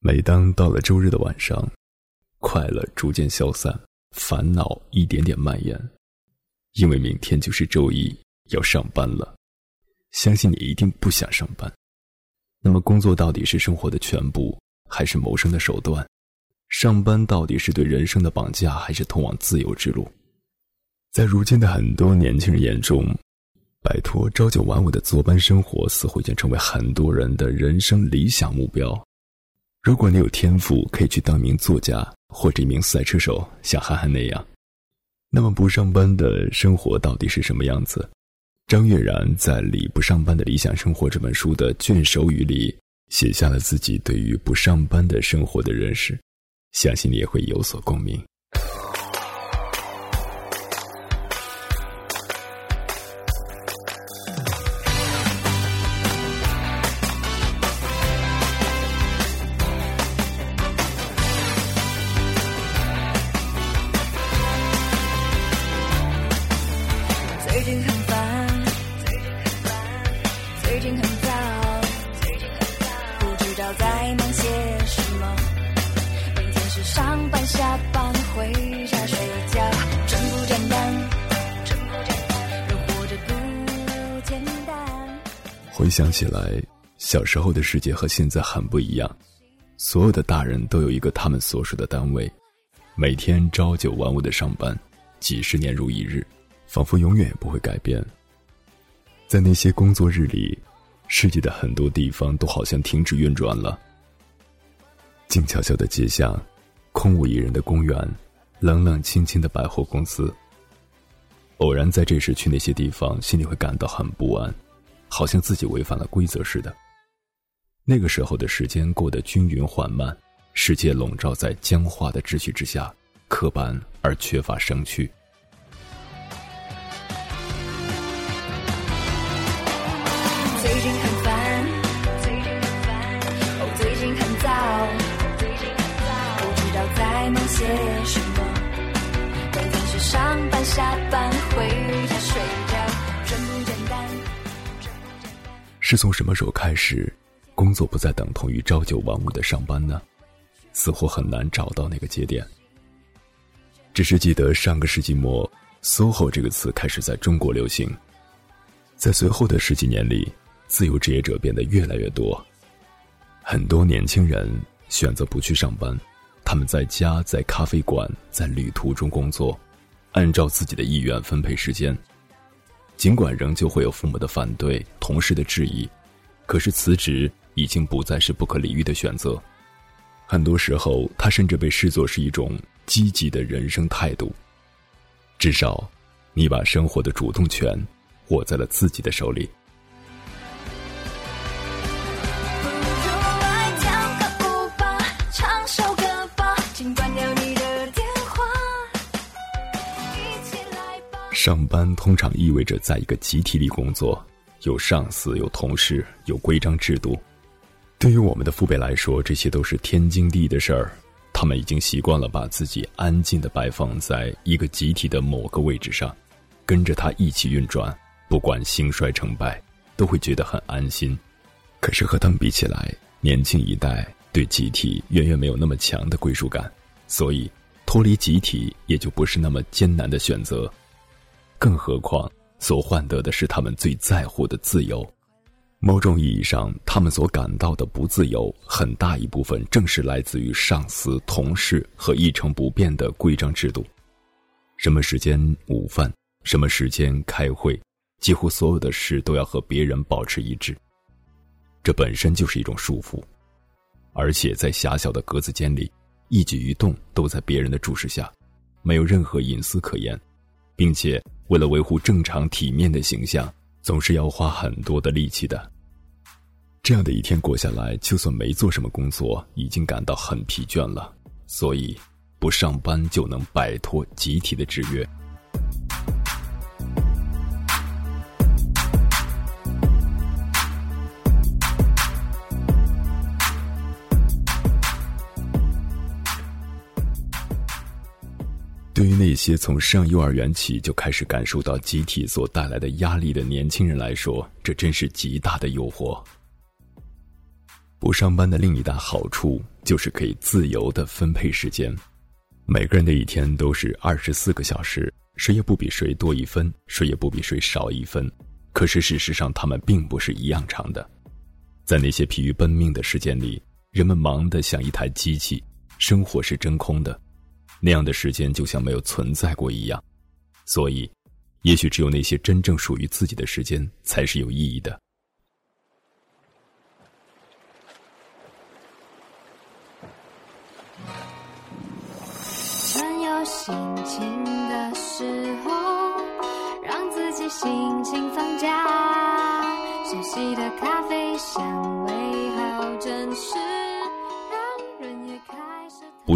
每当到了周日的晚上，快乐逐渐消散，烦恼一点点蔓延，因为明天就是周一，要上班了。相信你一定不想上班。那么，工作到底是生活的全部，还是谋生的手段？上班到底是对人生的绑架，还是通往自由之路？在如今的很多年轻人眼中，摆脱朝九晚五的坐班生活，似乎已经成为很多人的人生理想目标。如果你有天赋，可以去当一名作家或者一名赛车手，像憨憨那样。那么，不上班的生活到底是什么样子？张悦然在《李不上班的理想生活》这本书的卷首语里，写下了自己对于不上班的生活的认识，相信你也会有所共鸣。回想起来，小时候的世界和现在很不一样。所有的大人都有一个他们所属的单位，每天朝九晚五的上班，几十年如一日，仿佛永远也不会改变。在那些工作日里，世界的很多地方都好像停止运转了。静悄悄的街巷，空无一人的公园，冷冷清清的百货公司。偶然在这时去那些地方，心里会感到很不安。好像自己违反了规则似的。那个时候的时间过得均匀缓慢，世界笼罩在僵化的秩序之下，刻板而缺乏生趣。最近很烦，最近很烦，哦，最近很燥，最近很燥，不知道在忙些什么。每天是上班下班回家睡。是从什么时候开始，工作不再等同于朝九晚五的上班呢？似乎很难找到那个节点。只是记得上个世纪末，“SOHO” 这个词开始在中国流行。在随后的十几年里，自由职业者变得越来越多。很多年轻人选择不去上班，他们在家、在咖啡馆、在旅途中工作，按照自己的意愿分配时间。尽管仍旧会有父母的反对、同事的质疑，可是辞职已经不再是不可理喻的选择。很多时候，他甚至被视作是一种积极的人生态度。至少，你把生活的主动权握在了自己的手里。上班通常意味着在一个集体里工作，有上司，有同事，有规章制度。对于我们的父辈来说，这些都是天经地义的事儿。他们已经习惯了把自己安静的摆放在一个集体的某个位置上，跟着他一起运转，不管兴衰成败，都会觉得很安心。可是和他们比起来，年轻一代对集体远远没有那么强的归属感，所以脱离集体也就不是那么艰难的选择。更何况，所换得的是他们最在乎的自由。某种意义上，他们所感到的不自由，很大一部分正是来自于上司、同事和一成不变的规章制度。什么时间午饭，什么时间开会，几乎所有的事都要和别人保持一致。这本身就是一种束缚，而且在狭小的格子间里，一举一动都在别人的注视下，没有任何隐私可言，并且。为了维护正常体面的形象，总是要花很多的力气的。这样的一天过下来，就算没做什么工作，已经感到很疲倦了。所以，不上班就能摆脱集体的制约。对于那些从上幼儿园起就开始感受到集体所带来的压力的年轻人来说，这真是极大的诱惑。不上班的另一大好处就是可以自由的分配时间。每个人的一天都是二十四个小时，谁也不比谁多一分，谁也不比谁少一分。可是事实上，他们并不是一样长的。在那些疲于奔命的时间里，人们忙得像一台机器，生活是真空的，那样的时间就像没有存在过一样。所以，也许只有那些真正属于自己的时间才是有意义的。趁有心情的时候，让自己心情放假。熟悉的咖啡香味好真实，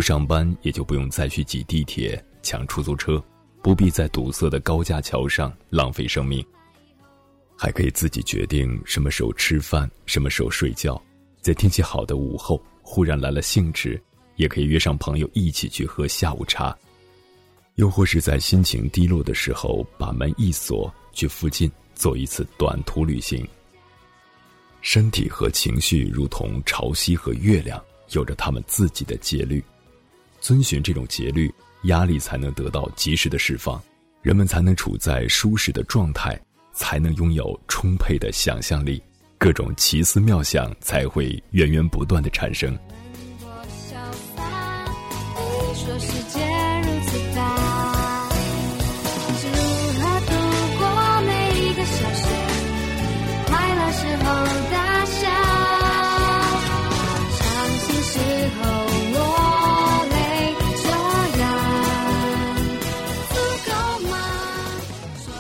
上班也就不用再去挤地铁、抢出租车，不必在堵塞的高架桥上浪费生命。还可以自己决定什么时候吃饭，什么时候睡觉。在天气好的午后，忽然来了兴致。也可以约上朋友一起去喝下午茶，又或是在心情低落的时候，把门一锁，去附近做一次短途旅行。身体和情绪如同潮汐和月亮，有着他们自己的节律。遵循这种节律，压力才能得到及时的释放，人们才能处在舒适的状态，才能拥有充沛的想象力，各种奇思妙想才会源源不断的产生。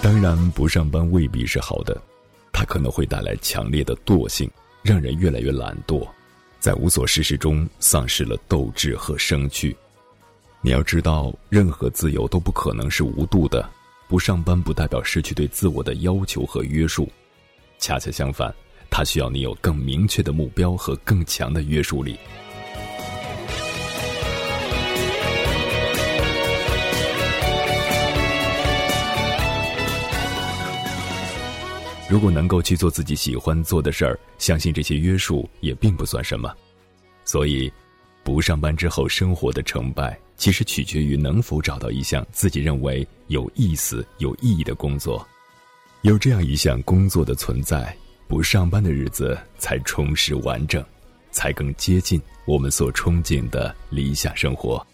当然，不上班未必是好的，它可能会带来强烈的惰性，让人越来越懒惰，在无所事事中丧失了斗志和生趣。你要知道，任何自由都不可能是无度的。不上班不代表失去对自我的要求和约束，恰恰相反，它需要你有更明确的目标和更强的约束力。如果能够去做自己喜欢做的事儿，相信这些约束也并不算什么。所以，不上班之后生活的成败，其实取决于能否找到一项自己认为有意思、有意义的工作。有这样一项工作的存在，不上班的日子才充实完整，才更接近我们所憧憬的理想生活。